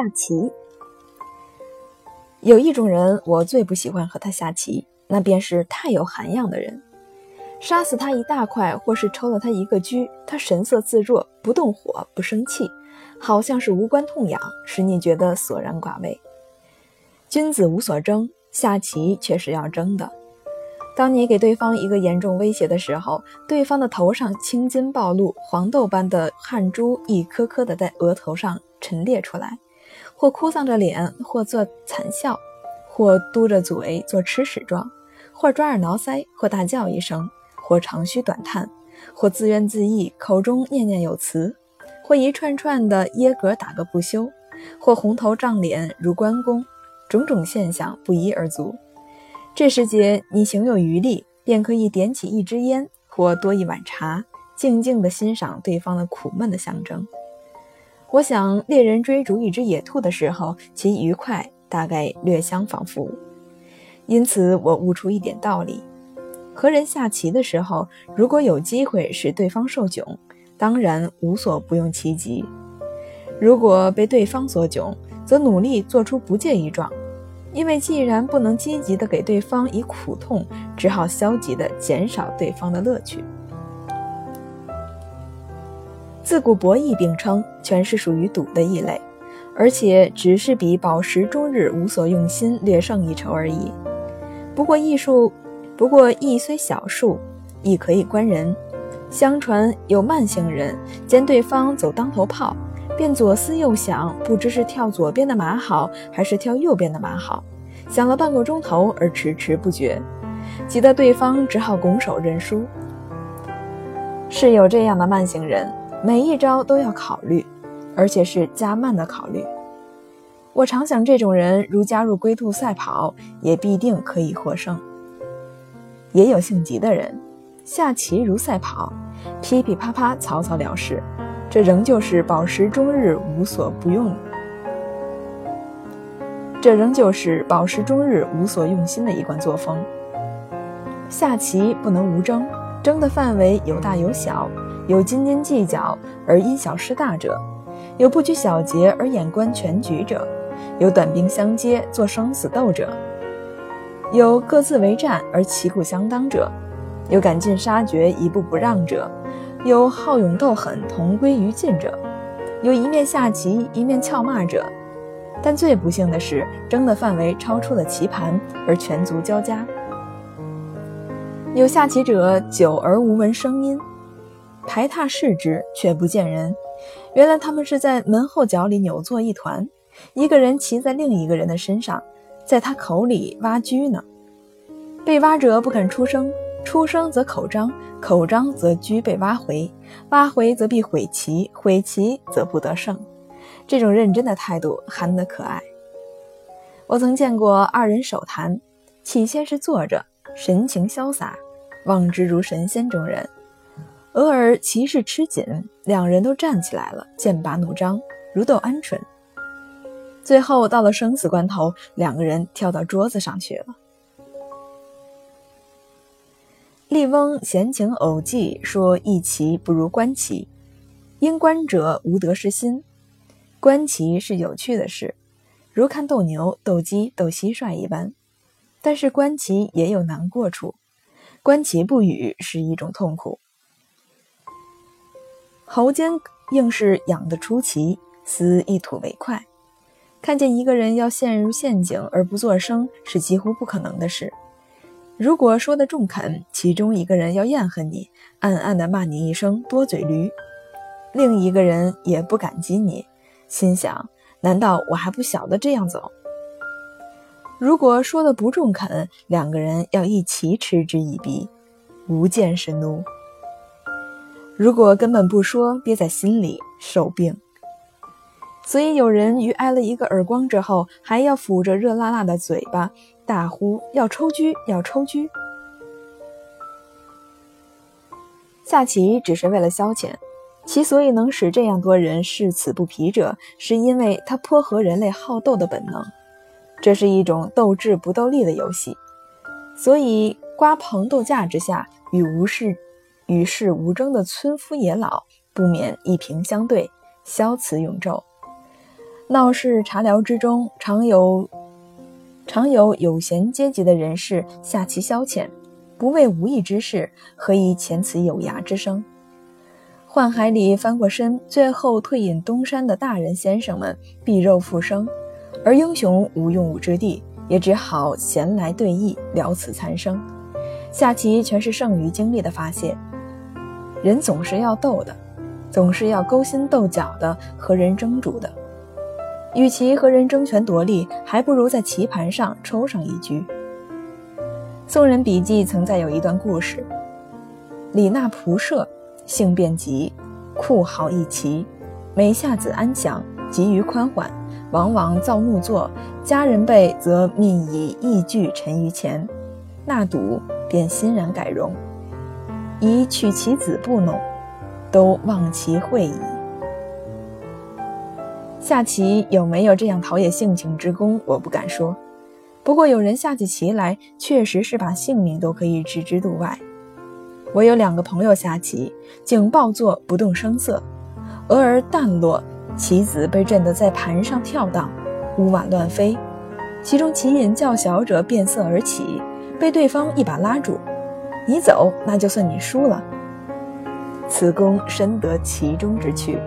下棋。有一种人，我最不喜欢和他下棋，那便是太有涵养的人。杀死他一大块，或是抽了他一个车，他神色自若，不动火，不生气，好像是无关痛痒，使你觉得索然寡味。君子无所争，下棋却是要争的。当你给对方一个严重威胁的时候，对方的头上青筋暴露，黄豆般的汗珠一颗颗的在额头上陈列出来。或哭丧着脸，或做惨笑，或嘟着嘴做吃屎状，或抓耳挠腮，或大叫一声，或长吁短叹，或自怨自艾，口中念念有词，或一串串的耶格打个不休，或红头胀脸如关公，种种现象不一而足。这时节，你行有余力，便可以点起一支烟，或多一碗茶，静静地欣赏对方的苦闷的象征。我想，猎人追逐一只野兔的时候，其愉快大概略相仿佛。因此，我悟出一点道理：和人下棋的时候，如果有机会使对方受窘，当然无所不用其极；如果被对方所窘，则努力做出不介意状。因为既然不能积极的给对方以苦痛，只好消极的减少对方的乐趣。自古博弈并称，全是属于赌的一类，而且只是比饱食终日无所用心略胜一筹而已。不过艺术，不过艺虽小数，亦可以观人。相传有慢性人见对方走当头炮，便左思右想，不知是跳左边的马好，还是跳右边的马好，想了半个钟头而迟迟不决，急得对方只好拱手认输。是有这样的慢性人。每一招都要考虑，而且是加慢的考虑。我常想，这种人如加入龟兔赛跑，也必定可以获胜。也有性急的人，下棋如赛跑，噼噼啪啪，草草了事，这仍旧是饱食终日无所不用，这仍旧是饱食终日无所用心的一贯作风。下棋不能无争，争的范围有大有小。有斤斤计较而因小失大者，有不拘小节而眼观全局者，有短兵相接做生死斗者，有各自为战而旗鼓相当者，有赶尽杀绝一步不让者，有好勇斗狠同归于尽者，有一面下棋一面俏骂者。但最不幸的是，争的范围超出了棋盘而全族交加。有下棋者久而无闻声音。排闼视之，却不见人。原来他们是在门后角里扭作一团，一个人骑在另一个人的身上，在他口里挖车呢。被挖者不肯出声，出声则口张，口张则车被挖回，挖回则必毁棋，毁棋则不得胜。这种认真的态度，憨得可爱。我曾见过二人手谈，起先是坐着，神情潇洒，望之如神仙中人。偶尔棋势吃紧，两人都站起来了，剑拔弩张，如斗鹌鹑。最后到了生死关头，两个人跳到桌子上去了。笠翁闲情偶记说：“弈棋不如观棋，因观者无得失心。观棋是有趣的事，如看斗牛、斗鸡、斗蟋蟀一般。但是观棋也有难过处，观棋不语是一种痛苦。”喉间硬是痒得出奇，思一吐为快。看见一个人要陷入陷阱而不作声，是几乎不可能的事。如果说的中肯，其中一个人要厌恨你，暗暗地骂你一声多嘴驴；另一个人也不感激你，心想：难道我还不晓得这样走？如果说的不中肯，两个人要一齐嗤之以鼻，无间是怒。如果根本不说，憋在心里受病。所以有人于挨了一个耳光之后，还要抚着热辣辣的嘴巴，大呼要抽车，要抽车。下棋只是为了消遣，其所以能使这样多人视此不疲者，是因为它颇合人类好斗的本能。这是一种斗智不斗力的游戏，所以瓜棚斗架之下，与无事。与世无争的村夫野老不免一平相对，消此永昼。闹市茶寮之中，常有常有有闲阶级的人士下棋消遣，不为无益之事，何以遣此有涯之生？宦海里翻过身，最后退隐东山的大人先生们，避肉复生，而英雄无用武之地，也只好闲来对弈，聊此残生。下棋全是剩余精力的发泄，人总是要斗的，总是要勾心斗角的，和人争主的。与其和人争权夺利，还不如在棋盘上抽上一局。宋人笔记曾载有一段故事：李那仆射性便急，酷好一棋，每下子安详，急于宽缓，往往造怒作。家人辈则命以义具陈于前，那赌便欣然改容，以取其子不弄，都忘其会矣。下棋有没有这样陶冶性情之功，我不敢说。不过有人下起棋来，确实是把性命都可以置之度外。我有两个朋友下棋，竟抱坐不动声色，俄而弹落，棋子被震得在盘上跳荡，屋瓦乱飞。其中棋瘾较小者变色而起，被对方一把拉住：“你走，那就算你输了。”此公深得其中之趣。